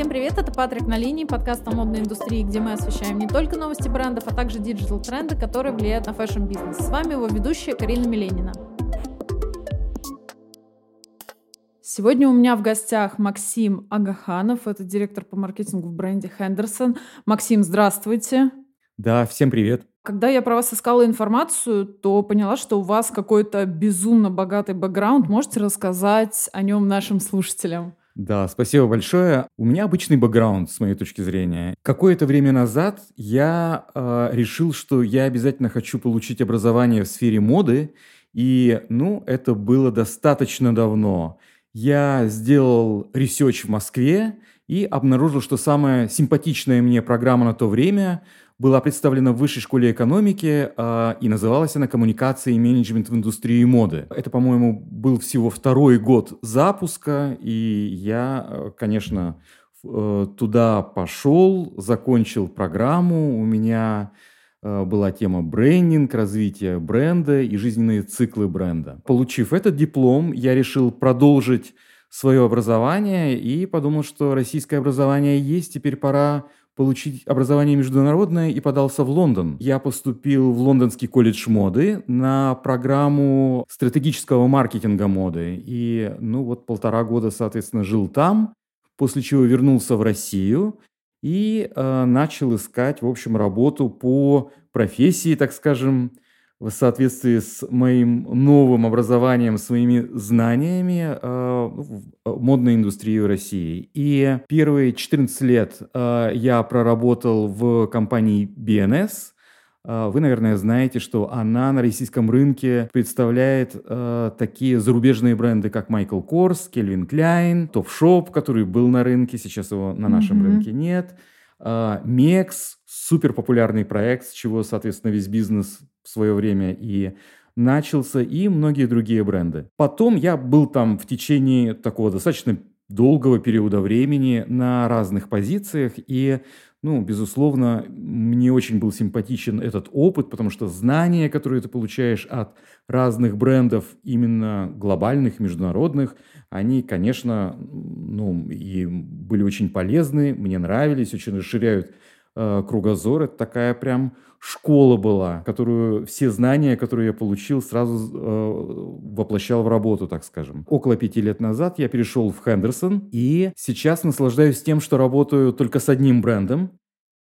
Всем привет, это Патрик на линии, подкаст о модной индустрии, где мы освещаем не только новости брендов, а также digital-тренды, которые влияют на fashion-бизнес. С вами его ведущая Карина Миленина. Сегодня у меня в гостях Максим Агаханов, это директор по маркетингу в бренде Хендерсон. Максим, здравствуйте. Да, всем привет. Когда я про вас искала информацию, то поняла, что у вас какой-то безумно богатый бэкграунд. Можете рассказать о нем нашим слушателям? Да, спасибо большое. У меня обычный бэкграунд, с моей точки зрения. Какое-то время назад я э, решил, что я обязательно хочу получить образование в сфере моды, и, ну, это было достаточно давно. Я сделал research в Москве и обнаружил, что самая симпатичная мне программа на то время была представлена в Высшей школе экономики, э, и называлась она «Коммуникация и менеджмент в индустрии моды». Это, по-моему, был всего второй год запуска, и я, э, конечно, э, туда пошел, закончил программу. У меня э, была тема брендинг, развитие бренда и жизненные циклы бренда. Получив этот диплом, я решил продолжить свое образование и подумал, что российское образование есть, теперь пора получить образование международное и подался в Лондон. Я поступил в Лондонский колледж моды на программу стратегического маркетинга моды. И, ну, вот полтора года, соответственно, жил там, после чего вернулся в Россию и э, начал искать, в общем, работу по профессии, так скажем, в соответствии с моим новым образованием, своими знаниями э, в модной индустрии России. И первые 14 лет э, я проработал в компании BNS. Э, вы, наверное, знаете, что она на российском рынке представляет э, такие зарубежные бренды, как Michael Kors, Calvin Klein, Topshop, который был на рынке, сейчас его на нашем mm-hmm. рынке нет. Мекс, супер популярный проект, с чего, соответственно, весь бизнес в свое время и начался, и многие другие бренды. Потом я был там в течение такого достаточно долгого периода времени на разных позициях, и, ну, безусловно, мне очень был симпатичен этот опыт, потому что знания, которые ты получаешь от разных брендов, именно глобальных, международных, они, конечно, ну, и были очень полезны, мне нравились, очень расширяют кругозор. Это такая прям школа была, которую все знания, которые я получил, сразу э, воплощал в работу, так скажем. Около пяти лет назад я перешел в Хендерсон, и сейчас наслаждаюсь тем, что работаю только с одним брендом.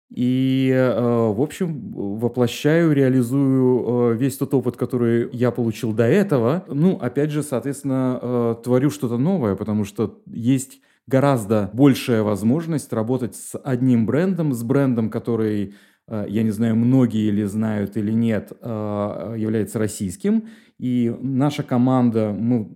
И, э, в общем, воплощаю, реализую э, весь тот опыт, который я получил до этого. Ну, опять же, соответственно, э, творю что-то новое, потому что есть гораздо большая возможность работать с одним брендом, с брендом, который, э, я не знаю, многие или знают или нет, э, является российским. И наша команда, мы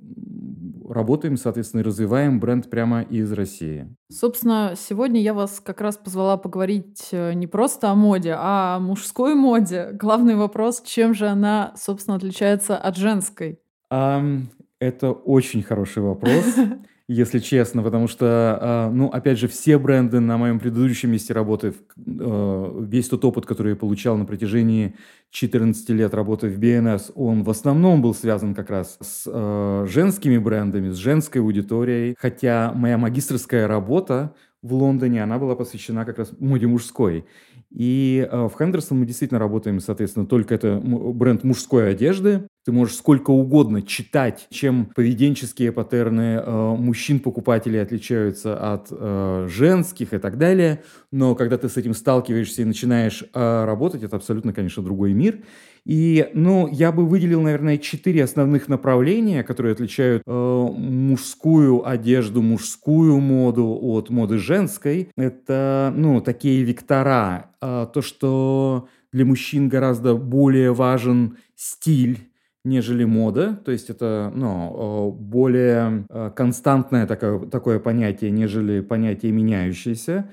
работаем, соответственно, развиваем бренд прямо из России. Собственно, сегодня я вас как раз позвала поговорить э, не просто о моде, а о мужской моде. Главный вопрос, чем же она, собственно, отличается от женской? Um, это очень хороший вопрос. если честно, потому что, а, ну, опять же, все бренды на моем предыдущем месте работы, а, весь тот опыт, который я получал на протяжении 14 лет работы в BNS, он в основном был связан как раз с а, женскими брендами, с женской аудиторией, хотя моя магистрская работа в Лондоне, она была посвящена как раз моде мужской. И э, в Хендерсон мы действительно работаем, соответственно, только это бренд мужской одежды. Ты можешь сколько угодно читать, чем поведенческие паттерны э, мужчин-покупателей отличаются от э, женских и так далее. Но когда ты с этим сталкиваешься и начинаешь работать, это абсолютно, конечно, другой мир. И, ну, я бы выделил, наверное, четыре основных направления, которые отличают э, мужскую одежду, мужскую моду от моды женской. Это, ну, такие вектора. Э, то, что для мужчин гораздо более важен стиль, нежели мода, то есть это ну, э, более э, константное такое, такое понятие, нежели понятие меняющееся.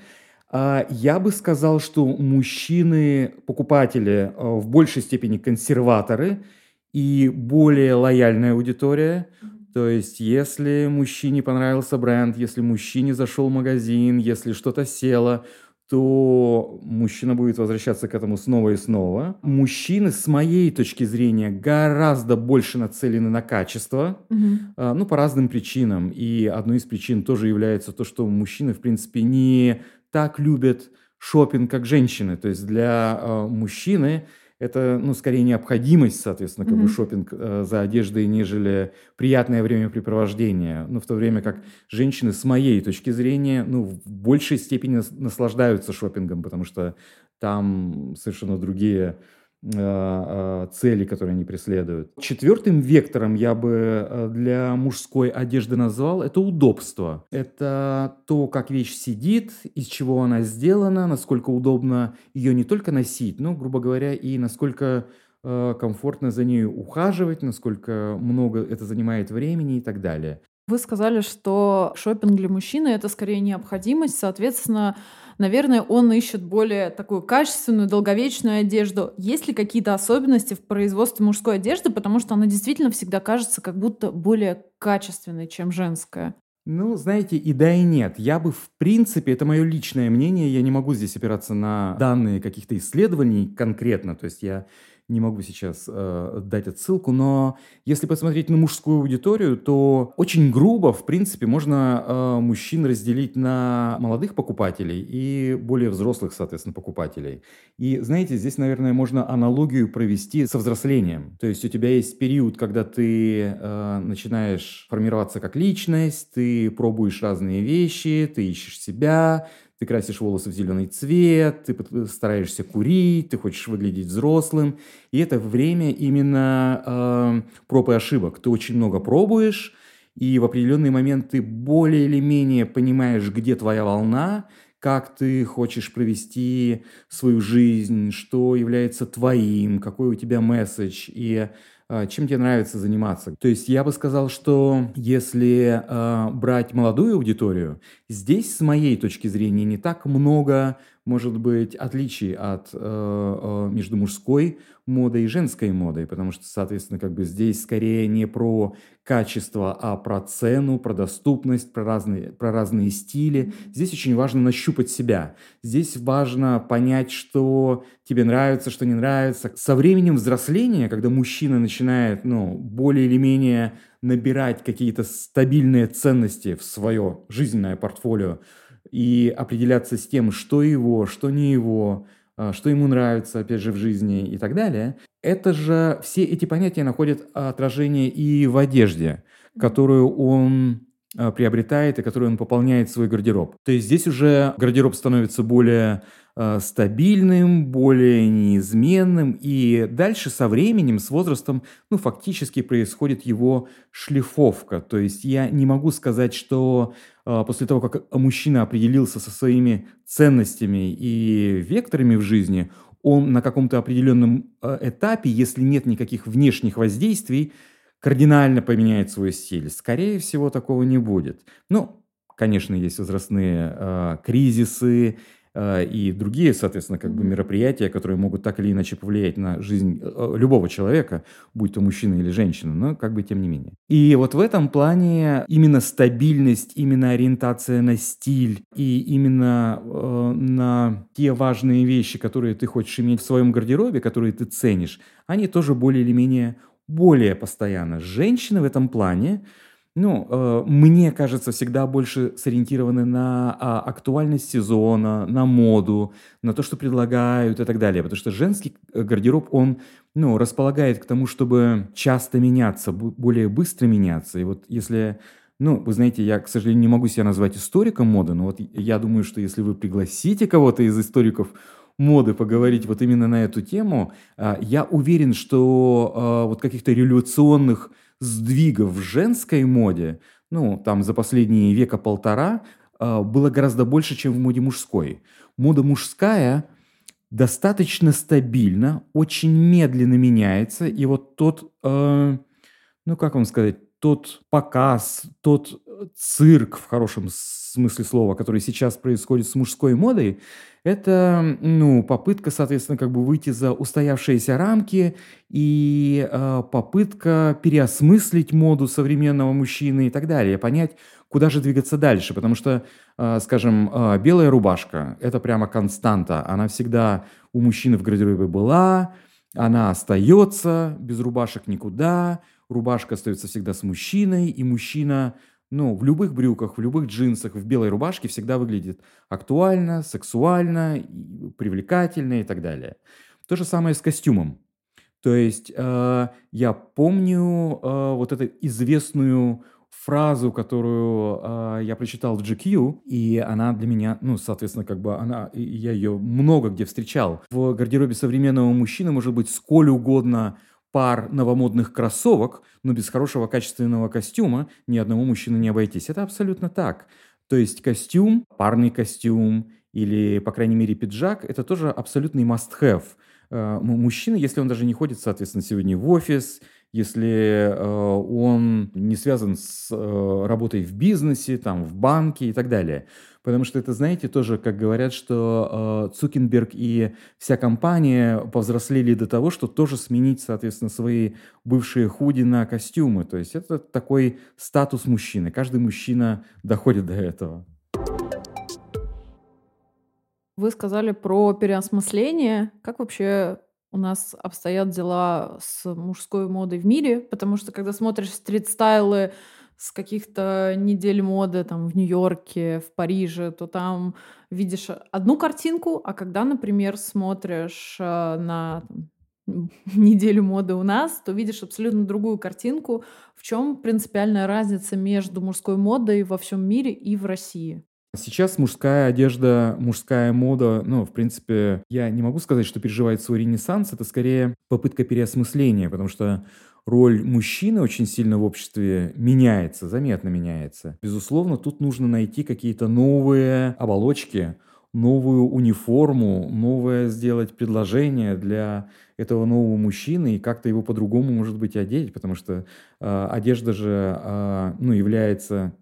А, я бы сказал, что мужчины, покупатели э, в большей степени консерваторы и более лояльная аудитория. То есть, если мужчине понравился бренд, если мужчине зашел магазин, если что-то село, то мужчина будет возвращаться к этому снова и снова. Мужчины, с моей точки зрения, гораздо больше нацелены на качество, а, ну, по разным причинам. И одной из причин тоже является то, что мужчины, в принципе, не так любят шопинг, как женщины. То есть для а, мужчины это, ну, скорее необходимость, соответственно, как бы Мгм. шопинг э, за одеждой, нежели приятное времяпрепровождение. Ну, в то время как женщины, с моей точки зрения, ну, в большей степени нас- наслаждаются шопингом, потому что там совершенно другие э, э, цели, которые они преследуют. Четвертым вектором я бы э, для мужской одежды назвал это удобство. Это то, как вещь сидит, из чего она сделана, насколько удобно ее не только носить, но, грубо говоря, и насколько э, комфортно за ней ухаживать, насколько много это занимает времени и так далее. Вы сказали, что шопинг для мужчины это скорее необходимость, соответственно, наверное, он ищет более такую качественную, долговечную одежду. Есть ли какие-то особенности в производстве мужской одежды, потому что она действительно всегда кажется как будто более качественной, чем женская? Ну, знаете, и да, и нет. Я бы, в принципе, это мое личное мнение, я не могу здесь опираться на данные каких-то исследований конкретно, то есть я не могу сейчас э, дать отсылку, но если посмотреть на мужскую аудиторию, то очень грубо, в принципе, можно э, мужчин разделить на молодых покупателей и более взрослых, соответственно, покупателей. И, знаете, здесь, наверное, можно аналогию провести со взрослением. То есть у тебя есть период, когда ты э, начинаешь формироваться как личность, ты пробуешь разные вещи, ты ищешь себя, ты красишь волосы в зеленый цвет, ты стараешься курить, ты хочешь выглядеть взрослым. И это время именно э, проб и ошибок. Ты очень много пробуешь, и в определенный момент ты более или менее понимаешь, где твоя волна, как ты хочешь провести свою жизнь, что является твоим, какой у тебя месседж и чем тебе нравится заниматься. То есть я бы сказал, что если а, брать молодую аудиторию, здесь, с моей точки зрения, не так много, может быть, отличий от э, э, между мужской модой и женской модой, потому что, соответственно, как бы здесь скорее не про качество, а про цену, про доступность, про разные, про разные стили. Здесь очень важно нащупать себя. Здесь важно понять, что тебе нравится, что не нравится. Со временем взросления, когда мужчина начинает, ну, более или менее набирать какие-то стабильные ценности в свое жизненное портфолио и определяться с тем, что его, что не его, а, что ему нравится, опять же, в жизни и так далее, это же все эти понятия находят отражение и в одежде, которую он а, приобретает и которую он пополняет свой гардероб. То есть здесь уже гардероб становится более стабильным, более неизменным, и дальше со временем, с возрастом, ну, фактически происходит его шлифовка. То есть я не могу сказать, что а, после того, как мужчина определился со своими ценностями и векторами в жизни, он на каком-то определенном а, этапе, если нет никаких внешних воздействий, кардинально поменяет свой стиль. Скорее всего, такого не будет. Ну, конечно, есть возрастные э, кризисы э, и другие, соответственно, как бы мероприятия, которые могут так или иначе повлиять на жизнь э, любого человека, будь то мужчина или женщина, но как бы тем не менее. И вот в этом плане именно стабильность, именно ориентация на стиль и именно э, на те важные вещи, которые ты хочешь иметь в своем гардеробе, которые ты ценишь, они тоже более или менее более постоянно. Женщины в этом плане, ну, э, мне кажется, всегда больше сориентированы на а, актуальность сезона, на моду, на то, что предлагают и так далее. Потому что женский э, гардероб, он, ну, располагает к тому, чтобы часто меняться, более быстро меняться. И вот если... Ну, вы знаете, я, к сожалению, не могу себя назвать историком моды, но вот я думаю, что если вы пригласите кого-то из историков моды поговорить вот именно на эту тему, а, я уверен, что а, вот каких-то революционных сдвигов в женской моде, ну, там за последние века полтора, а, было гораздо больше, чем в моде мужской. Мода мужская достаточно стабильна, очень медленно меняется, и вот тот, э, ну, как вам сказать, тот показ, тот цирк в хорошем смысле слова, который сейчас происходит с мужской модой, это ну, попытка, соответственно, как бы выйти за устоявшиеся рамки и э, попытка переосмыслить моду современного мужчины и так далее, понять, куда же двигаться дальше. Потому что, э, скажем, э, белая рубашка – это прямо константа. Она всегда у мужчины в гардеробе была, она остается, без рубашек никуда, рубашка остается всегда с мужчиной, и мужчина ну, в любых брюках, в любых джинсах, в белой рубашке всегда выглядит актуально, сексуально, привлекательно и так далее. То же самое с костюмом. То есть э, я помню э, вот эту известную фразу, которую э, я прочитал в GQ, и она для меня, ну, соответственно, как бы она, я ее много где встречал. В гардеробе современного мужчины может быть сколь угодно пар новомодных кроссовок, но без хорошего качественного костюма ни одного мужчины не обойтись. Это абсолютно так. То есть костюм, парный костюм или, по крайней мере, пиджак – это тоже абсолютный must-have. Э, мужчина, если он даже не ходит, соответственно, сегодня в офис, если э, он не связан с э, работой в бизнесе, там, в банке и так далее. Потому что это, знаете, тоже, как говорят, что э, Цукенберг и вся компания повзрослели до того, что тоже сменить, соответственно, свои бывшие худи на костюмы. То есть это такой статус мужчины. Каждый мужчина доходит до этого. Вы сказали про переосмысление. Как вообще у нас обстоят дела с мужской модой в мире, потому что когда смотришь стрит-стайлы с каких-то недель моды там в Нью-Йорке, в Париже, то там видишь одну картинку, а когда, например, смотришь э, на там, неделю моды у нас, то видишь абсолютно другую картинку. В чем принципиальная разница между мужской модой во всем мире и в России? Сейчас мужская одежда, мужская мода, ну, в принципе, я не могу сказать, что переживает свой ренессанс, это скорее попытка переосмысления, потому что роль мужчины очень сильно в обществе меняется, заметно меняется. Безусловно, тут нужно найти какие-то новые оболочки, новую униформу, новое сделать предложение для этого нового мужчины и как-то его по-другому, может быть, одеть, потому что э, одежда же э, ну, является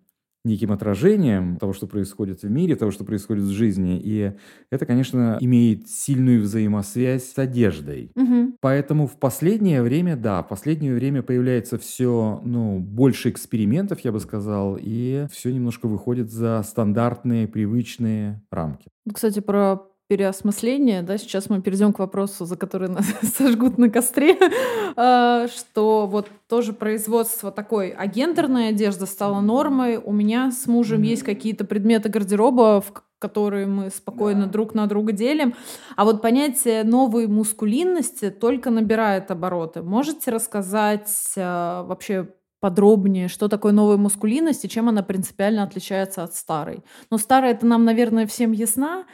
неким отражением того, что происходит в мире, того, что происходит в жизни. И это, конечно, имеет сильную взаимосвязь с одеждой. Угу. Поэтому в последнее время, да, в последнее время появляется все, ну, больше экспериментов, я бы сказал, и все немножко выходит за стандартные, привычные рамки. Кстати, про переосмысление, да, сейчас мы перейдем к вопросу, за который нас сожгут на костре, а, что вот тоже производство такой агендерной одежды стало нормой. У меня с мужем есть какие-то предметы гардероба, в которые мы спокойно да. друг на друга делим. А вот понятие новой мускулинности только набирает обороты. Можете рассказать э, вообще подробнее, что такое новая мускулинность и чем она принципиально отличается от старой? Но старая это нам, наверное, всем ясна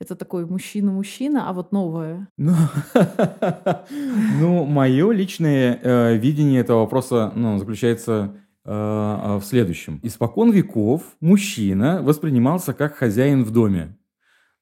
это такой мужчина-мужчина, а вот новое. Ну, ну мое личное э, видение этого вопроса ну, заключается э, в следующем. Испокон веков мужчина воспринимался как хозяин в доме.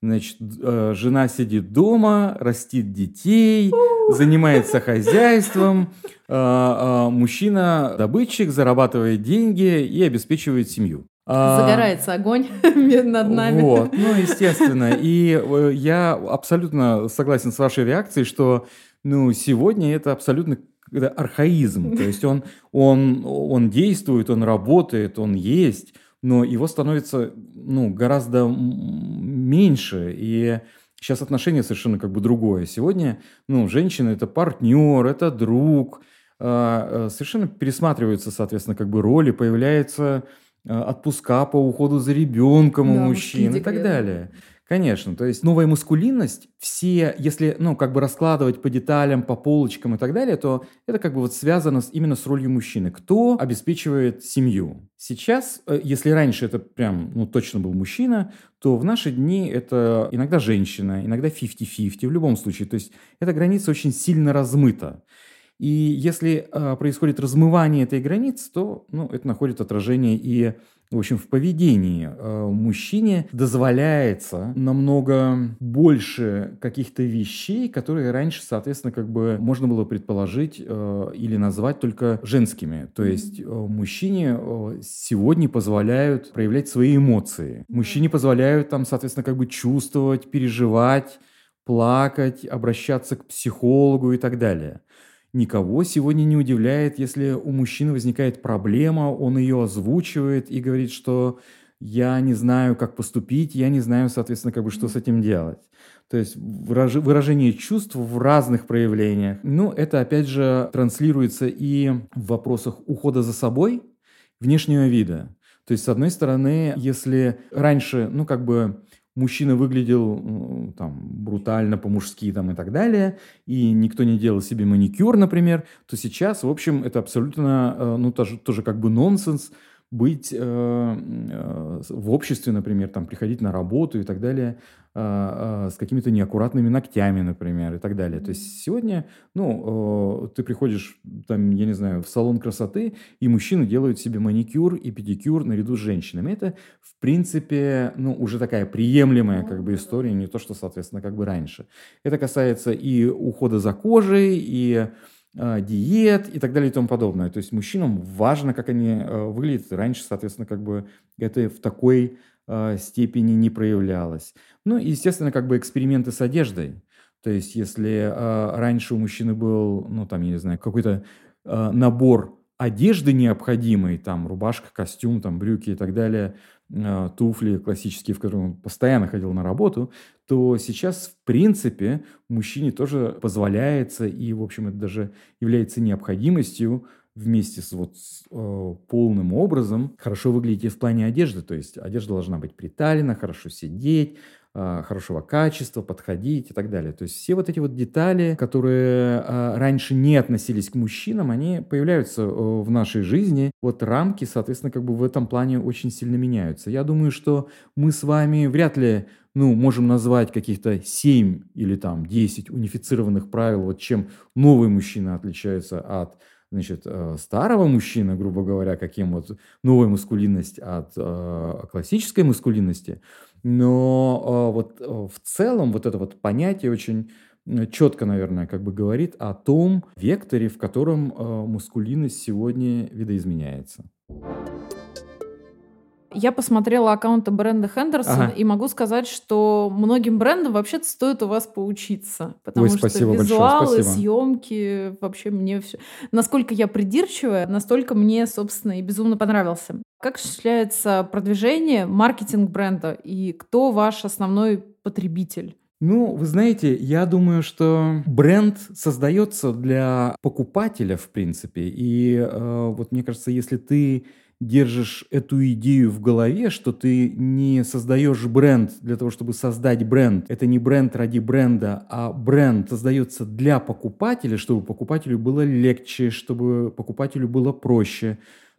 Значит, э, жена сидит дома, растит детей, занимается хозяйством. Э, э, мужчина добытчик, зарабатывает деньги и обеспечивает семью. А, Загорается огонь над нами. Вот, ну, естественно. И э, я абсолютно согласен с вашей реакцией, что ну, сегодня это абсолютно это архаизм. То есть он, он, он действует, он работает, он есть, но его становится ну, гораздо меньше. И сейчас отношение совершенно как бы другое. Сегодня ну, женщина – это партнер, это друг. А, э, совершенно пересматриваются, соответственно, как бы роли, появляется отпуска по уходу за ребенком да, у мужчин и так далее. Конечно, то есть новая мускулинность, все, если, ну, как бы раскладывать по деталям, по полочкам и так далее, то это как бы вот связано с, именно с ролью мужчины. Кто обеспечивает семью? Сейчас, э, если раньше это прям, ну, точно был мужчина, то в наши дни это иногда женщина, иногда 50-50, в любом случае. То есть эта граница очень сильно размыта. И если э, происходит размывание этой границы, то ну, это находит отражение и в общем, в поведении э, мужчине дозволяется намного больше каких-то вещей, которые раньше, соответственно, как бы можно было предположить э, или назвать только женскими. То есть э, мужчине э, сегодня позволяют проявлять свои эмоции. Мужчине позволяют там, соответственно, как бы чувствовать, переживать, плакать, обращаться к психологу и так далее. Никого сегодня не удивляет, если у мужчины возникает проблема, он ее озвучивает и говорит, что я не знаю, как поступить, я не знаю, соответственно, как бы что с этим делать. То есть выражение чувств в разных проявлениях. Ну, это, опять же, транслируется и в вопросах ухода за собой, внешнего вида. То есть, с одной стороны, если раньше, ну, как бы мужчина выглядел там брутально по-мужски там и так далее, и никто не делал себе маникюр, например, то сейчас, в общем, это абсолютно, э, ну, тоже, тоже как бы нонсенс, быть э, э, в обществе, например, там, приходить на работу и так далее, э, э, с какими-то неаккуратными ногтями, например, и так далее. То есть сегодня, ну, э, ты приходишь, там, я не знаю, в салон красоты, и мужчины делают себе маникюр и педикюр наряду с женщинами. Это, в принципе, ну, уже такая приемлемая, как бы, история, не то, что, соответственно, как бы раньше. Это касается и ухода за кожей, и диет и так далее и тому подобное. То есть мужчинам важно, как они э, выглядят. Раньше, соответственно, как бы это в такой э, степени не проявлялось. Ну и, естественно, как бы эксперименты с одеждой. То есть если э, раньше у мужчины был, ну там, я не знаю, какой-то набор одежды необходимой, там рубашка, костюм, там брюки и так далее, э, туфли классические, в которых он постоянно ходил на работу, то сейчас, в принципе, мужчине тоже позволяется, и, в общем, это даже является необходимостью вместе с вот с, э, полным образом хорошо выглядеть в плане одежды. То есть одежда должна быть приталена, хорошо сидеть, хорошего качества, подходить и так далее. То есть все вот эти вот детали, которые а, раньше не относились к мужчинам, они появляются в нашей жизни. Вот рамки, соответственно, как бы в этом плане очень сильно меняются. Я думаю, что мы с вами вряд ли ну, можем назвать каких-то 7 или там 10 унифицированных правил, вот чем новый мужчина отличается от значит, э, старого мужчины, грубо говоря, каким вот новая мускулинность от э, классической мускулинности. Но а, вот в целом вот это вот понятие очень четко, наверное, как бы говорит о том векторе, в котором мускулинность сегодня видоизменяется. Я посмотрела аккаунты бренда Хендерсон ага. и могу сказать, что многим брендам вообще-то стоит у вас поучиться. Потому Ой, что визуалы, съемки, вообще мне все. Насколько я придирчивая, настолько мне, собственно, и безумно понравился. Как осуществляется продвижение, маркетинг бренда и кто ваш основной потребитель? Ну, вы знаете, я думаю, что бренд создается для покупателя, в принципе. И э, вот мне кажется, если ты держишь эту идею в голове, что ты не создаешь бренд для того, чтобы создать бренд. Это не бренд ради бренда, а бренд создается для покупателя, чтобы покупателю было легче, чтобы покупателю было проще,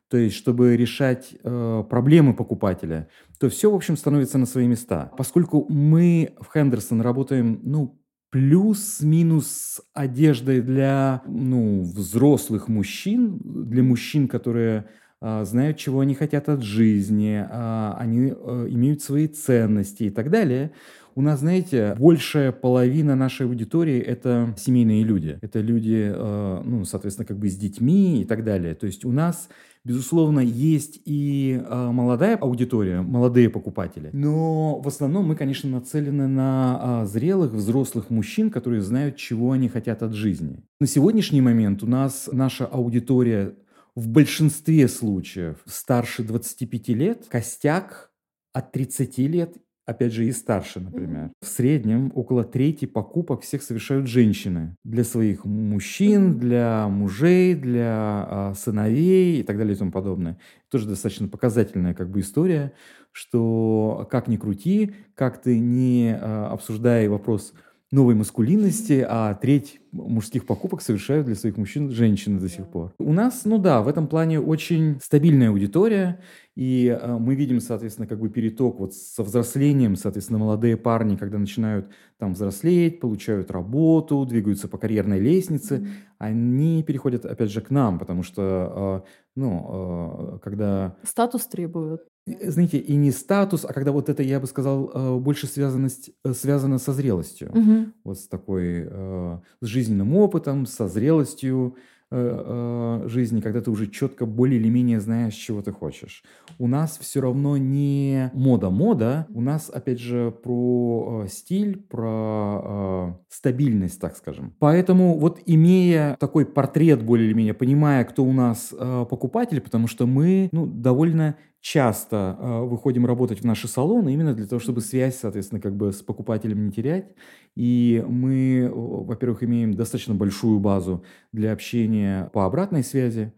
то есть чтобы решать э, проблемы покупателя, то все, в общем, становится на свои места. Поскольку мы в Хендерсон работаем, ну, плюс-минус одеждой для ну, взрослых мужчин, для мужчин, которые знают, чего они хотят от жизни, а, они э, имеют свои ценности и так далее. У нас, знаете, большая половина нашей аудитории – это семейные люди. Это люди, э, ну, соответственно, как бы с детьми и так далее. То есть у нас Безусловно, есть и э, молодая аудитория, молодые покупатели, но в основном мы, конечно, нацелены на э, зрелых, взрослых мужчин, которые знают, чего они хотят от жизни. На сегодняшний момент у нас наша аудитория в большинстве случаев старше 25 лет, костяк от 30 лет, опять же и старше, например. В среднем около трети покупок всех совершают женщины. Для своих мужчин, для мужей, для а, сыновей и так далее и тому подобное. Тоже достаточно показательная как бы история, что как ни крути, как ты не а, обсуждая вопрос новой маскулинности, а треть мужских покупок совершают для своих мужчин женщины до сих пор. У нас, ну да, в этом плане очень стабильная аудитория, и э, мы видим, соответственно, как бы переток вот со взрослением, соответственно, молодые парни, когда начинают там взрослеть, получают работу, двигаются по карьерной лестнице, они переходят, опять же, к нам, потому что, э, ну, э, когда... Статус требуют. Знаете, и не статус, а когда вот это, я бы сказал, э, больше связанность, э, связано со зрелостью. Угу. Вот с такой, э, с жизненным опытом, со зрелостью, Э, э, жизни, когда ты уже четко более или менее знаешь, чего ты хочешь. У нас все равно не мода-мода, у нас, опять же, про э, стиль, про стабильность, так скажем. Поэтому вот имея такой портрет более или менее, понимая, кто у нас покупатель, потому что мы ну, довольно часто э, выходим работать в наши салоны именно для того, чтобы связь, соответственно, как бы с покупателем не терять. И мы, во-первых, имеем достаточно большую базу для общения по обратной связи,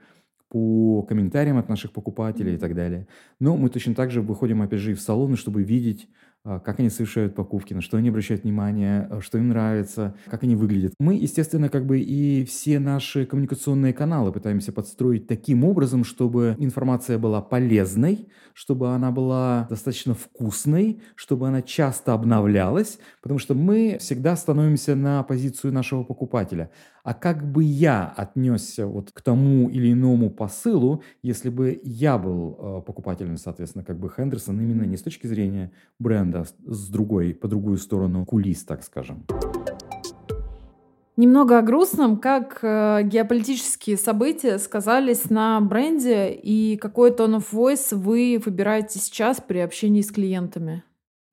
по комментариям от наших покупателей и так далее. Но мы точно так же выходим, опять же, и в салоны, чтобы видеть как они совершают покупки, на что они обращают внимание, а, что им нравится, как они выглядят. Мы, естественно, как бы и все наши коммуникационные каналы пытаемся подстроить таким образом, чтобы информация была полезной, чтобы она была достаточно вкусной, чтобы она часто обновлялась, потому что мы всегда становимся на позицию нашего покупателя. А как бы я отнесся вот к тому или иному посылу, если бы я был э, покупателем, соответственно, как бы Хендерсон, именно не с точки зрения бренда, а с другой, по другую сторону кулис, так скажем. Немного о грустном, как э, геополитические события сказались на бренде и какой tone of voice вы выбираете сейчас при общении с клиентами?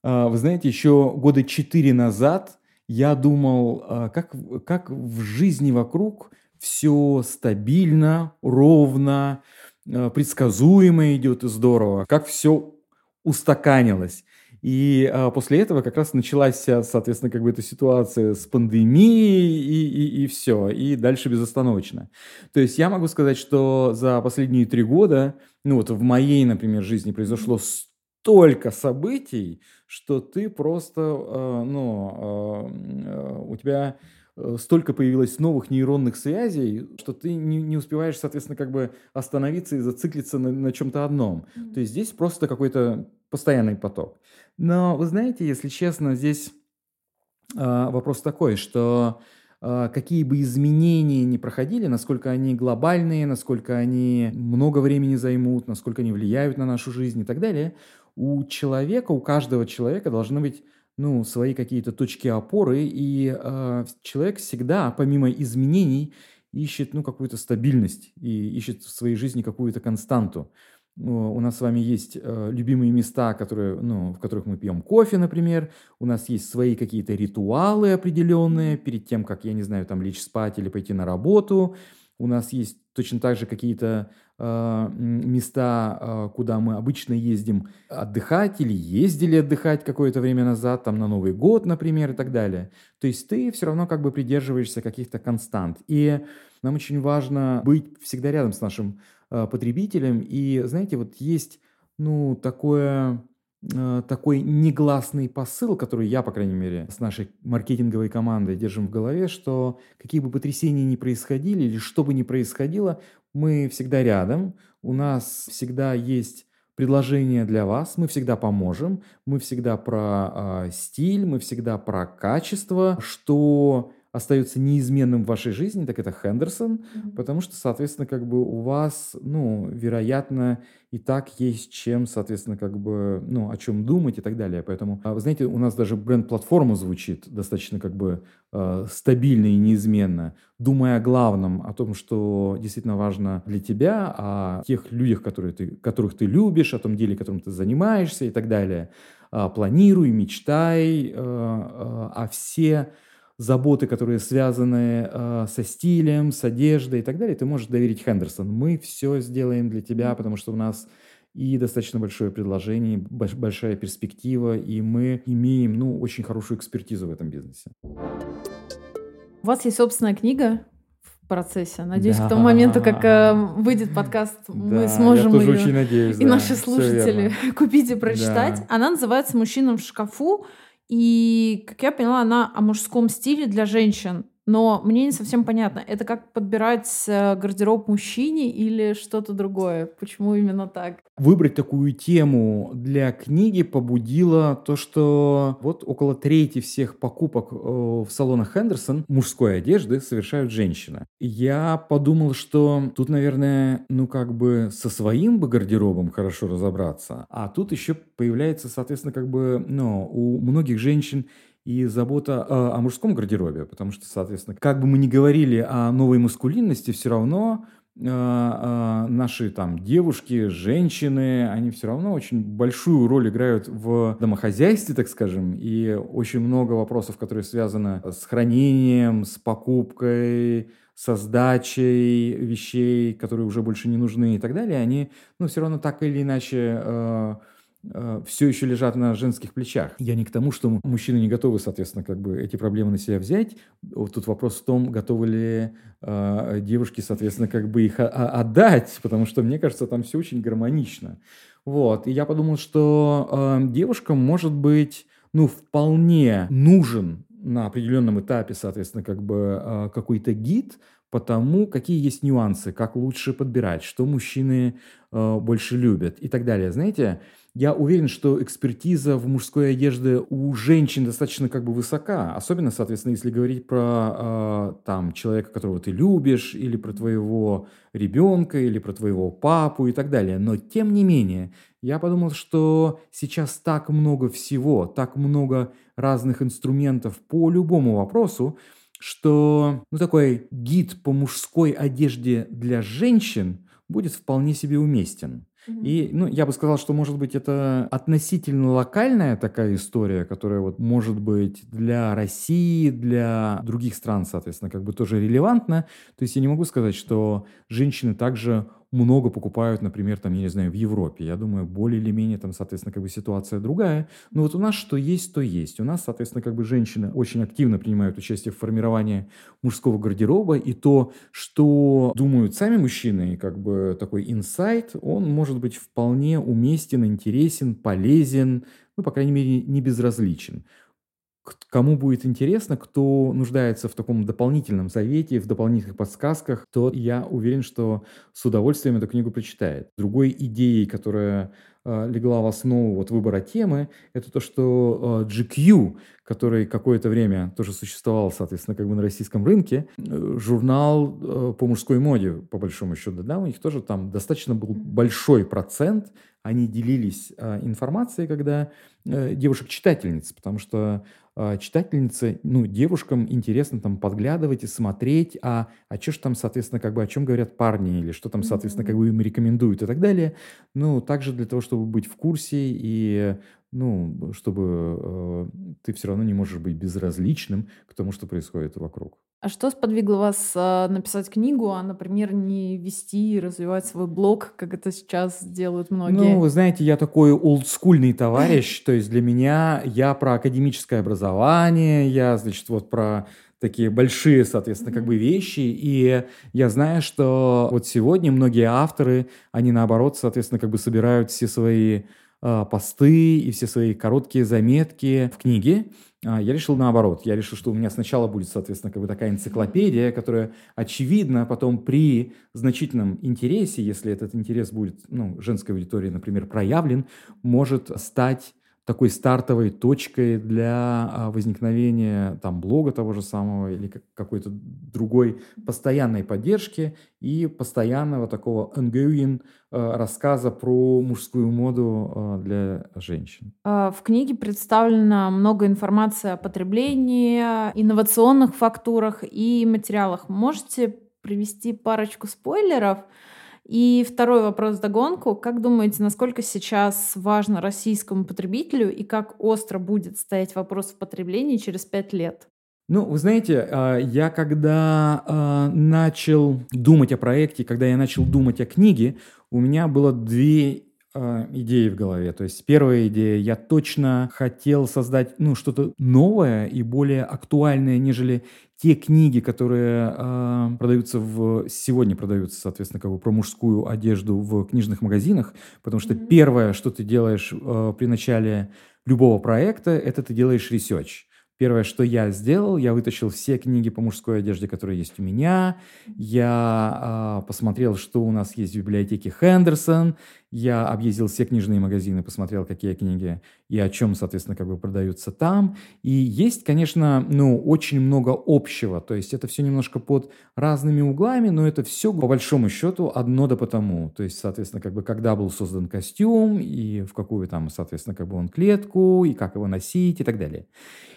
А, вы знаете, еще года четыре назад я думал, а, как, как в жизни вокруг все стабильно, ровно, а, предсказуемо идет и здорово, как все устаканилось. И а, после этого как раз началась, соответственно, как бы эта ситуация с пандемией и, и, и все, и дальше безостановочно. То есть я могу сказать, что за последние три года, ну вот в моей, например, жизни произошло столько событий, что ты просто, э, ну, э, у тебя э, столько появилось новых нейронных связей, что ты не, не успеваешь, соответственно, как бы остановиться и зациклиться на, на чем-то одном. Mm-hmm. То есть здесь просто какой-то постоянный поток. Но вы знаете, если честно, здесь э, вопрос такой, что э, какие бы изменения ни проходили, насколько они глобальные, насколько они много времени займут, насколько они влияют на нашу жизнь и так далее, у человека, у каждого человека должны быть ну, свои какие-то точки опоры, и э, человек всегда, помимо изменений, ищет ну, какую-то стабильность и ищет в своей жизни какую-то константу. Ну, у нас с вами есть э, любимые места, которые, ну, в которых мы пьем кофе, например. У нас есть свои какие-то ритуалы определенные перед тем, как, я не знаю, там лечь спать или пойти на работу. У нас есть точно так же какие-то места, э, куда мы обычно ездим отдыхать или ездили отдыхать какое-то время назад, там на Новый год, например, и так далее. То есть ты все равно как бы придерживаешься каких-то констант. И нам очень важно быть всегда рядом с нашим э, потребителем. И знаете, вот есть ну такое такой негласный посыл, который я, по крайней мере, с нашей маркетинговой командой держим в голове, что какие бы потрясения ни происходили или что бы ни происходило, мы всегда рядом, у нас всегда есть предложение для вас, мы всегда поможем, мы всегда про э, стиль, мы всегда про качество, что остается неизменным в вашей жизни, так это Хендерсон, mm-hmm. потому что, соответственно, как бы у вас, ну, вероятно, и так есть чем, соответственно, как бы, ну, о чем думать и так далее. Поэтому, а, вы знаете, у нас даже бренд-платформа звучит достаточно как бы э, стабильно и неизменно, думая о главном, о том, что действительно важно для тебя, о тех людях, которые ты, которых ты любишь, о том деле, которым ты занимаешься и так далее. Э, планируй, мечтай, э, э, а все заботы, которые связаны э, со стилем, с одеждой и так далее, ты можешь доверить Хендерсон. Мы все сделаем для тебя, потому что у нас и достаточно большое предложение, большая перспектива, и мы имеем ну, очень хорошую экспертизу в этом бизнесе. У вас есть собственная книга в процессе. Надеюсь, да. к тому моменту, как э, выйдет подкаст, да, мы сможем я ее надеюсь, и да, наши слушатели купить и прочитать. Да. Она называется «Мужчина в шкафу». И, как я поняла, она о мужском стиле для женщин. Но мне не совсем понятно, это как подбирать э, гардероб мужчине или что-то другое? Почему именно так? Выбрать такую тему для книги побудило то, что вот около трети всех покупок э, в салонах Хендерсон мужской одежды совершают женщины. Я подумал, что тут, наверное, ну как бы со своим бы гардеробом хорошо разобраться, а тут еще появляется, соответственно, как бы, ну, у многих женщин и забота о, о мужском гардеробе, потому что, соответственно, как бы мы ни говорили о новой маскулинности, все равно э, э, наши там девушки, женщины, они все равно очень большую роль играют в домохозяйстве, так скажем, и очень много вопросов, которые связаны с хранением, с покупкой, со сдачей вещей, которые уже больше не нужны и так далее, они, ну, все равно так или иначе э, все еще лежат на женских плечах. Я не к тому, что мужчины не готовы, соответственно, как бы эти проблемы на себя взять. Тут вопрос в том, готовы ли э, девушки, соответственно, как бы их отдать, потому что, мне кажется, там все очень гармонично. Вот. И я подумал, что э, девушкам может быть, ну, вполне нужен на определенном этапе, соответственно, как бы э, какой-то гид по тому, какие есть нюансы, как лучше подбирать, что мужчины э, больше любят и так далее. Знаете, я уверен, что экспертиза в мужской одежде у женщин достаточно как бы высока, особенно, соответственно, если говорить про э, там человека, которого ты любишь, или про твоего ребенка, или про твоего папу и так далее. Но тем не менее, я подумал, что сейчас так много всего, так много разных инструментов по любому вопросу, что ну, такой гид по мужской одежде для женщин будет вполне себе уместен. И, ну, я бы сказал, что, может быть, это относительно локальная такая история, которая вот может быть для России, для других стран, соответственно, как бы тоже релевантна. То есть я не могу сказать, что женщины также много покупают, например, там, я не знаю, в Европе. Я думаю, более или менее там, соответственно, как бы ситуация другая. Но вот у нас что есть, то есть. У нас, соответственно, как бы женщины очень активно принимают участие в формировании мужского гардероба. И то, что думают сами мужчины, как бы такой инсайт, он может быть вполне уместен, интересен, полезен, ну, по крайней мере, не безразличен. Кому будет интересно, кто нуждается в таком дополнительном совете, в дополнительных подсказках, то я уверен, что с удовольствием эту книгу прочитает. Другой идеей, которая э, легла в основу вот выбора темы, это то, что э, GQ, который какое-то время тоже существовал, соответственно, как бы на российском рынке, э, журнал по мужской моде, по большому счету, да, у них тоже там достаточно был большой процент, они делились э, информацией, когда э, девушек-читательниц, потому что а, читательницы, ну, девушкам интересно там подглядывать и смотреть, а, а что ж там, соответственно, как бы о чем говорят парни, или что там, соответственно, как бы им рекомендуют и так далее. Ну, также для того, чтобы быть в курсе и ну, чтобы э, ты все равно не можешь быть безразличным к тому, что происходит вокруг. А что сподвигло вас э, написать книгу, а, например, не вести и развивать свой блог, как это сейчас делают многие? Ну, вы знаете, я такой олдскульный товарищ, то есть для меня я про академическое образование, я, значит, вот про такие большие, соответственно, как бы вещи. И я знаю, что вот сегодня многие авторы, они наоборот, соответственно, как бы собирают все свои посты и все свои короткие заметки в книге. А, я решил наоборот. Я решил, что у меня сначала будет, соответственно, как бы такая энциклопедия, которая, очевидно, потом при значительном интересе, если этот интерес будет, ну, женской аудитории, например, проявлен, может стать такой стартовой точкой для а, возникновения там блога того же самого или какой-то другой постоянной поддержки и постоянного такого ongoing а, рассказа про мужскую моду а, для женщин. В книге представлено много информации о потреблении, инновационных фактурах и материалах. Можете привести парочку спойлеров? И второй вопрос догонку. Как думаете, насколько сейчас важно российскому потребителю и как остро будет стоять вопрос в потреблении через пять лет? Ну, вы знаете, а, я когда а, начал думать о проекте, когда я начал думать о книге, у меня было две а, идеи в голове. То есть первая идея, я точно хотел создать ну, что-то новое и более актуальное, нежели те книги, которые э, продаются в сегодня продаются, соответственно, как бы про мужскую одежду в книжных магазинах, потому что mm-hmm. первое, что ты делаешь э, при начале любого проекта, это ты делаешь research. Первое, что я сделал, я вытащил все книги по мужской одежде, которые есть у меня. Я э, посмотрел, что у нас есть в библиотеке Хендерсон. Я объездил все книжные магазины, посмотрел, какие книги и о чем, соответственно, как бы продаются там. И есть, конечно, ну, очень много общего. То есть это все немножко под разными углами, но это все, по большому счету, одно да потому. То есть, соответственно, как бы когда был создан костюм, и в какую там, соответственно, как бы он клетку, и как его носить, и так далее.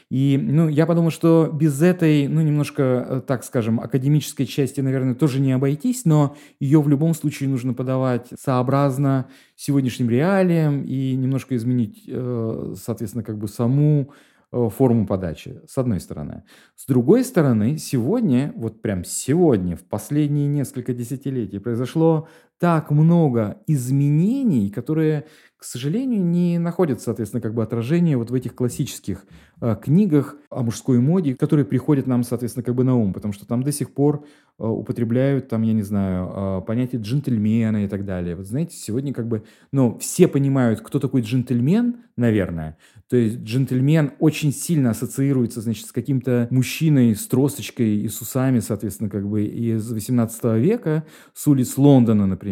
И, ну, я подумал, что без этой, ну, немножко, э, так скажем, академической части, наверное, тоже не обойтись, но ее в любом случае нужно подавать сообразно сегодняшним реалиям и немножко изменить, э, соответственно, как бы саму э, форму подачи, с одной стороны. С другой стороны, сегодня, вот прям сегодня, в последние несколько десятилетий произошло так много изменений, которые, к сожалению, не находят, соответственно, как бы отражения вот в этих классических э, книгах о мужской моде, которые приходят нам, соответственно, как бы на ум, потому что там до сих пор э, употребляют, там, я не знаю, э, понятие джентльмена и так далее. Вот знаете, сегодня как бы, ну, все понимают, кто такой джентльмен, наверное. То есть джентльмен очень сильно ассоциируется, значит, с каким-то мужчиной с тросточкой и с усами, соответственно, как бы из 18 века, с улиц Лондона, например.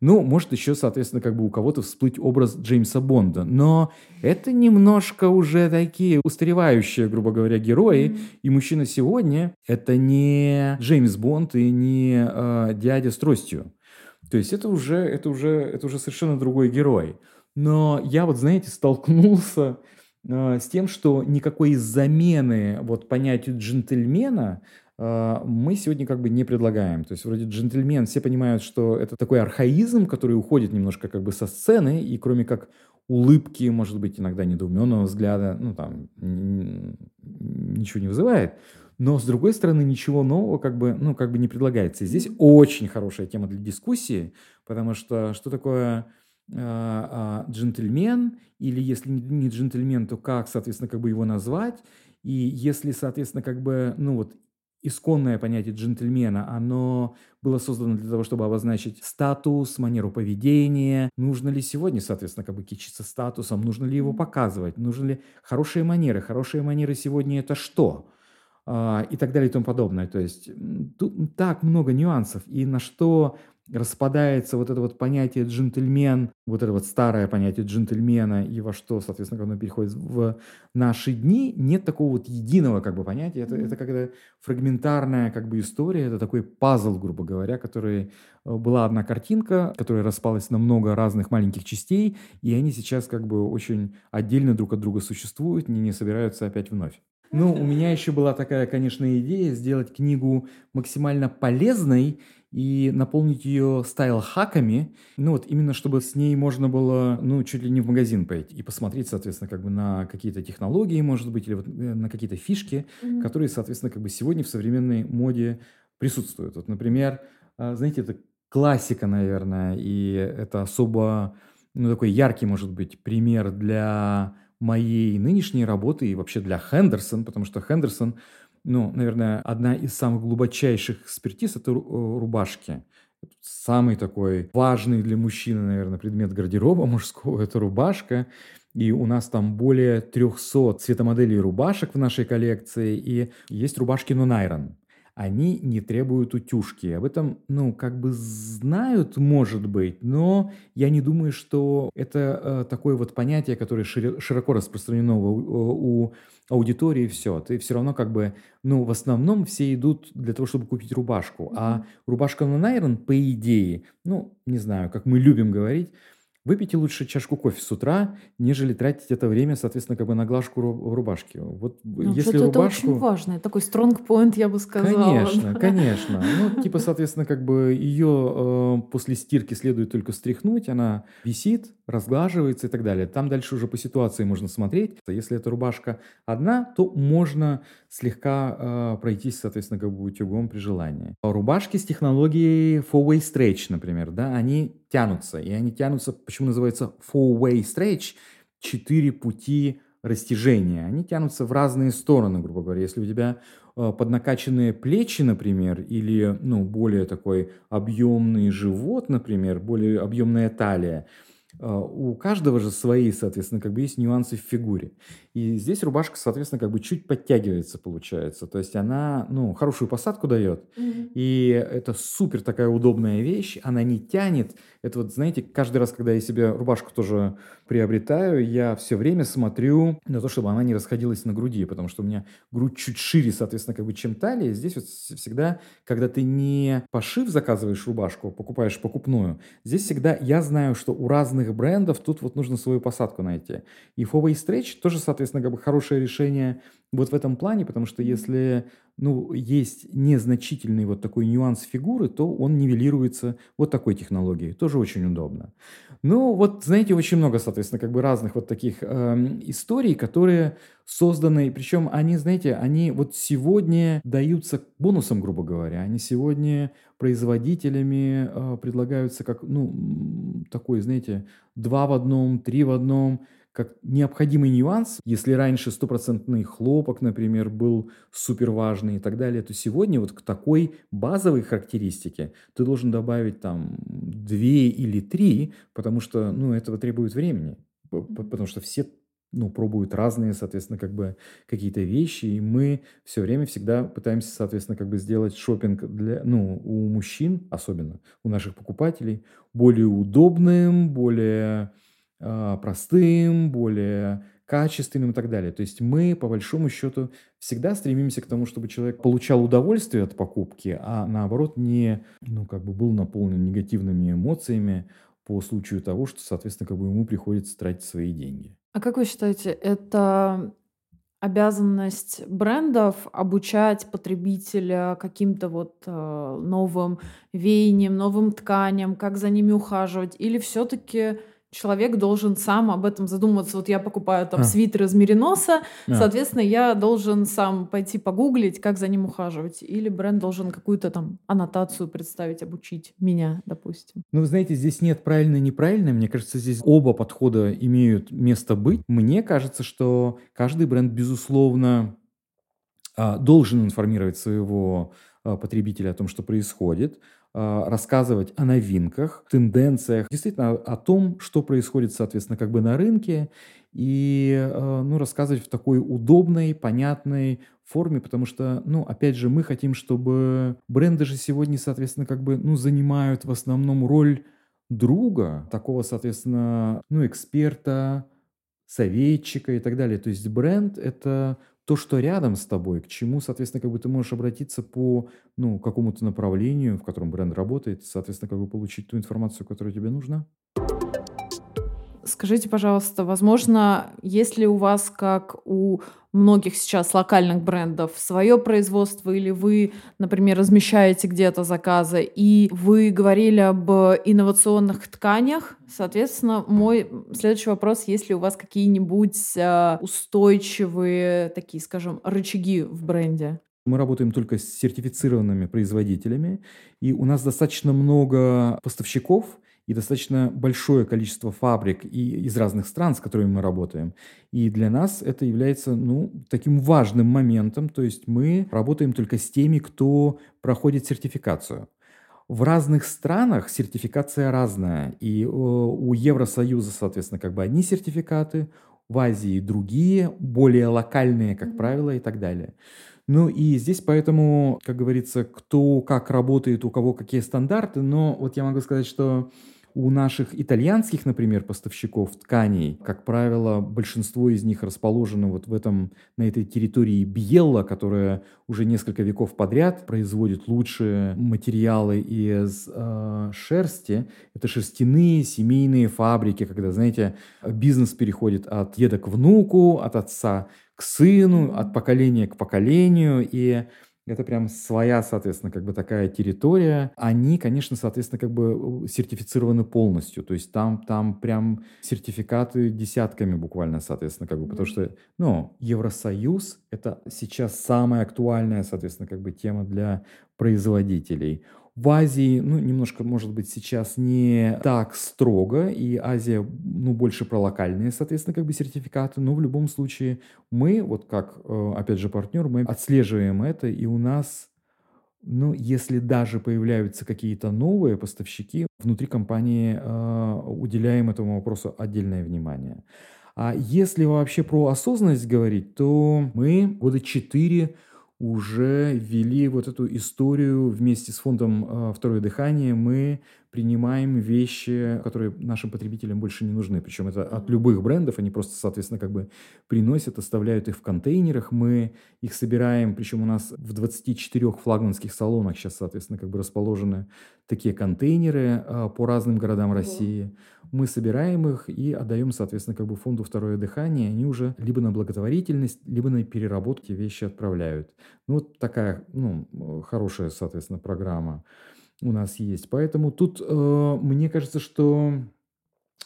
Ну, может еще, соответственно, как бы у кого-то всплыть образ Джеймса Бонда. Но это немножко уже такие устаревающие, грубо говоря, герои. Mm-hmm. И мужчина сегодня — это не Джеймс Бонд и не э, дядя с тростью. То есть это уже, это, уже, это уже совершенно другой герой. Но я вот, знаете, столкнулся э, с тем, что никакой замены вот понятию джентльмена мы сегодня как бы не предлагаем. То есть вроде джентльмен, все понимают, что это такой архаизм, который уходит немножко как бы со сцены, и кроме как улыбки, может быть, иногда недоуменного взгляда, ну там ничего не вызывает. Но, с другой стороны, ничего нового как бы, ну, как бы не предлагается. И здесь очень хорошая тема для дискуссии, потому что что такое а, а, джентльмен, или если не джентльмен, то как, соответственно, как бы его назвать, и если, соответственно, как бы, ну вот, исконное понятие джентльмена, оно было создано для того, чтобы обозначить статус, манеру поведения. Нужно ли сегодня, соответственно, как бы кичиться статусом? Нужно ли его показывать? Нужны ли хорошие манеры? Хорошие манеры сегодня это что? А, и так далее и тому подобное. То есть тут так много нюансов. И на что распадается вот это вот понятие джентльмен, вот это вот старое понятие джентльмена и во что, соответственно, оно переходит в наши дни, нет такого вот единого как бы понятия. Это, это когда фрагментарная как бы история, это такой пазл, грубо говоря, который э, была одна картинка, которая распалась на много разных маленьких частей, и они сейчас как бы очень отдельно друг от друга существуют, не, не собираются опять вновь. Ну, у меня еще была такая, конечно, идея сделать книгу максимально полезной и наполнить ее стайл-хаками, ну вот именно чтобы с ней можно было, ну, чуть ли не в магазин пойти и посмотреть, соответственно, как бы на какие-то технологии, может быть, или вот э, на какие-то фишки, mm-hmm. которые, соответственно, как бы сегодня в современной моде присутствуют. Вот, например, а, знаете, это классика, наверное, и это особо, ну, такой яркий, может быть, пример для моей нынешней работы и вообще для Хендерсон, потому что Хендерсон – ну, наверное, одна из самых глубочайших экспертиз – это э, рубашки. Самый такой важный для мужчины, наверное, предмет гардероба мужского – это рубашка. И у нас там более 300 цветомоделей рубашек в нашей коллекции. И есть рубашки non-iron они не требуют утюжки. Об этом, ну, как бы знают, может быть, но я не думаю, что это э, такое вот понятие, которое широ- широко распространено у, у аудитории, все. Ты все равно как бы, ну, в основном все идут для того, чтобы купить рубашку. Mm-hmm. А рубашка на Найрон, по идее, ну, не знаю, как мы любим говорить, Выпейте лучше чашку кофе с утра, нежели тратить это время, соответственно, как бы на глажку рубашки. Вот ну, если рубашку... Это очень важно, такой strong point, я бы сказала. Конечно, конечно. Ну, типа, соответственно, как бы ее э, после стирки следует только стряхнуть, она висит, разглаживается и так далее. Там дальше уже по ситуации можно смотреть. Если эта рубашка одна, то можно слегка э, пройтись, соответственно, как бы утюгом при желании. Рубашки с технологией four-way stretch, например, да, они тянутся. И они тянутся, почему называется four-way stretch, четыре пути растяжения, они тянутся в разные стороны, грубо говоря. Если у тебя э, поднакаченные плечи, например, или ну, более такой объемный живот, например, более объемная талия, а, у каждого же свои, соответственно, как бы есть нюансы в фигуре. И здесь рубашка, соответственно, как бы чуть подтягивается, получается. То есть она, ну, хорошую посадку дает. Мгм. И это супер такая удобная вещь. Она не тянет. Это вот, знаете, каждый раз, когда я себе рубашку тоже приобретаю, я все время смотрю на то, чтобы она не расходилась на груди, потому что у меня грудь чуть шире, соответственно, как бы, чем талия. Здесь вот всегда, когда ты не пошив заказываешь рубашку, покупаешь покупную, здесь всегда я знаю, что у разных брендов тут вот нужно свою посадку найти. И Foway Stretch тоже, соответственно, как бы хорошее решение вот в этом плане, потому что если ну, есть незначительный вот такой нюанс фигуры, то он нивелируется вот такой технологией. Тоже очень удобно. Ну, вот, знаете, очень много, соответственно, как бы разных вот таких эм, историй, которые созданы, причем они, знаете, они вот сегодня даются бонусом, грубо говоря. Они сегодня производителями э, предлагаются как, ну, такой, знаете, два в одном, три в одном – как необходимый нюанс. Если раньше стопроцентный хлопок, например, был супер важный и так далее, то сегодня вот к такой базовой характеристике ты должен добавить там две или три, потому что, ну, этого требует времени. Потому что все ну, пробуют разные, соответственно, как бы какие-то вещи, и мы все время всегда пытаемся, соответственно, как бы сделать шопинг для, ну, у мужчин, особенно у наших покупателей, более удобным, более простым, более качественным и так далее. То есть мы, по большому счету, всегда стремимся к тому, чтобы человек получал удовольствие от покупки, а наоборот не, ну, как бы был наполнен негативными эмоциями по случаю того, что, соответственно, как бы ему приходится тратить свои деньги. А как вы считаете, это обязанность брендов обучать потребителя каким-то вот э, новым веяниям, новым тканям, как за ними ухаживать, или все-таки человек должен сам об этом задуматься. Вот я покупаю там а. свитер из мериноса, а. соответственно, я должен сам пойти погуглить, как за ним ухаживать. Или бренд должен какую-то там аннотацию представить, обучить меня, допустим. Ну, вы знаете, здесь нет правильно и неправильно. Мне кажется, здесь оба подхода имеют место быть. Мне кажется, что каждый бренд, безусловно, а, должен информировать своего а, потребителя о том, что происходит. А, рассказывать о новинках, тенденциях, действительно о том, что происходит, соответственно, как бы на рынке, и а, ну, рассказывать в такой удобной, понятной форме, потому что, ну, опять же, мы хотим, чтобы бренды же сегодня, соответственно, как бы, ну, занимают в основном роль друга, такого, соответственно, ну, эксперта, советчика и так далее. То есть бренд – это то, что рядом с тобой, к чему, соответственно, как бы ты можешь обратиться по ну, какому-то направлению, в котором бренд работает, соответственно, как бы получить ту информацию, которая тебе нужна. Скажите, пожалуйста, возможно, если у вас, как у многих сейчас локальных брендов, свое производство, или вы, например, размещаете где-то заказы, и вы говорили об инновационных тканях, соответственно, мой следующий вопрос, есть ли у вас какие-нибудь а, устойчивые, такие, скажем, рычаги в бренде? Мы работаем только с сертифицированными производителями, и у нас достаточно много поставщиков, и достаточно большое количество фабрик и из разных стран, с которыми мы работаем. И для нас это является ну, таким важным моментом, то есть мы работаем только с теми, кто проходит сертификацию. В разных странах сертификация разная, и э, у Евросоюза, соответственно, как бы одни сертификаты, в Азии другие, более локальные, как правило, и так далее. Ну и здесь поэтому, как говорится, кто как работает, у кого какие стандарты, но вот я могу сказать, что у наших итальянских, например, поставщиков тканей, как правило, большинство из них расположены вот в этом, на этой территории Биелла, которая уже несколько веков подряд производит лучшие материалы из э, шерсти. Это шерстяные семейные фабрики, когда, знаете, бизнес переходит от деда к внуку, от отца к сыну, от поколения к поколению, и это прям своя, соответственно, как бы такая территория. Они, конечно, соответственно, как бы сертифицированы полностью. То есть там, там прям сертификаты десятками буквально, соответственно, как бы, потому что, ну, Евросоюз — это сейчас самая актуальная, соответственно, как бы тема для производителей. В Азии, ну, немножко, может быть, сейчас не так строго, и Азия, ну, больше про локальные, соответственно, как бы сертификаты, но в любом случае мы, вот как, э, опять же, партнер, мы отслеживаем это, и у нас ну, если даже появляются какие-то новые поставщики, внутри компании э, уделяем этому вопросу отдельное внимание. А если вообще про осознанность говорить, то мы года четыре уже ввели вот эту историю вместе с фондом э, «Второе дыхание». Мы принимаем вещи, которые нашим потребителям больше не нужны. Причем это от любых брендов, они просто, соответственно, как бы приносят, оставляют их в контейнерах. Мы их собираем, причем у нас в 24 флагманских салонах сейчас, соответственно, как бы расположены такие контейнеры э, по разным городам России мы собираем их и отдаем, соответственно, как бы фонду «Второе дыхание». Они уже либо на благотворительность, либо на переработки вещи отправляют. Ну, вот такая, ну, хорошая, соответственно, программа у нас есть. Поэтому тут э, мне кажется, что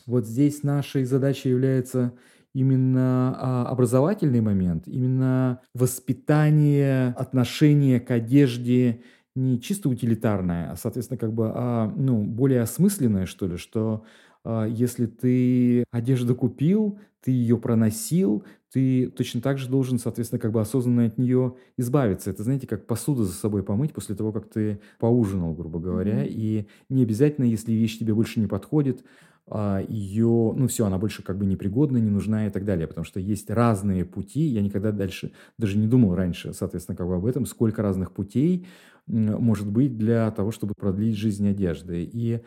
вот здесь нашей задачей является именно а, образовательный момент, именно воспитание отношения к одежде не чисто утилитарное, а, соответственно, как бы а, ну, более осмысленное, что ли, что а, если ты одежду купил, ты ее проносил, ты точно так же должен, соответственно, как бы осознанно от нее избавиться. Это, знаете, как посуду за собой помыть после того, как ты поужинал, грубо говоря. Mm-hmm. И не обязательно, если вещь тебе больше не подходит, а, ее, ну все, она больше как бы непригодна, не нужна и так далее, потому что есть разные пути, я никогда дальше даже не думал раньше, соответственно, как бы об этом, сколько разных путей может быть для того, чтобы продлить жизнь одежды. И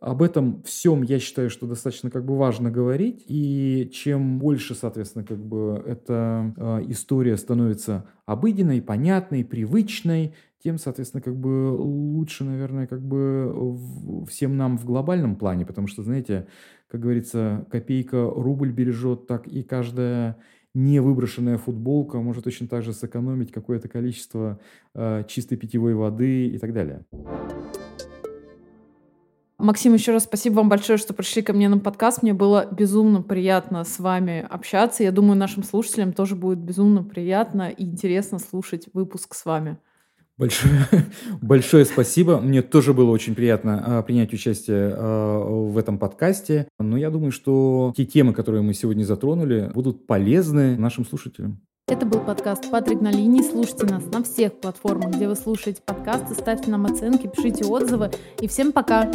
об этом всем я считаю, что достаточно как бы важно говорить, и чем больше, соответственно, как бы эта э, история становится обыденной, понятной, привычной, тем, соответственно, как бы лучше, наверное, как бы всем нам в глобальном плане, потому что, знаете, как говорится, копейка рубль бережет, так и каждая не выброшенная футболка может точно так же сэкономить какое-то количество э, чистой питьевой воды и так далее. Максим, еще раз спасибо вам большое, что пришли ко мне на подкаст. Мне было безумно приятно с вами общаться. Я думаю, нашим слушателям тоже будет безумно приятно и интересно слушать выпуск с вами. Большое, большое спасибо. Мне тоже было очень приятно а, принять участие а, в этом подкасте. Но я думаю, что те темы, которые мы сегодня затронули, будут полезны нашим слушателям. Это был подкаст «Патрик на линии». Слушайте нас на всех платформах, где вы слушаете подкасты. Ставьте нам оценки, пишите отзывы. И всем пока!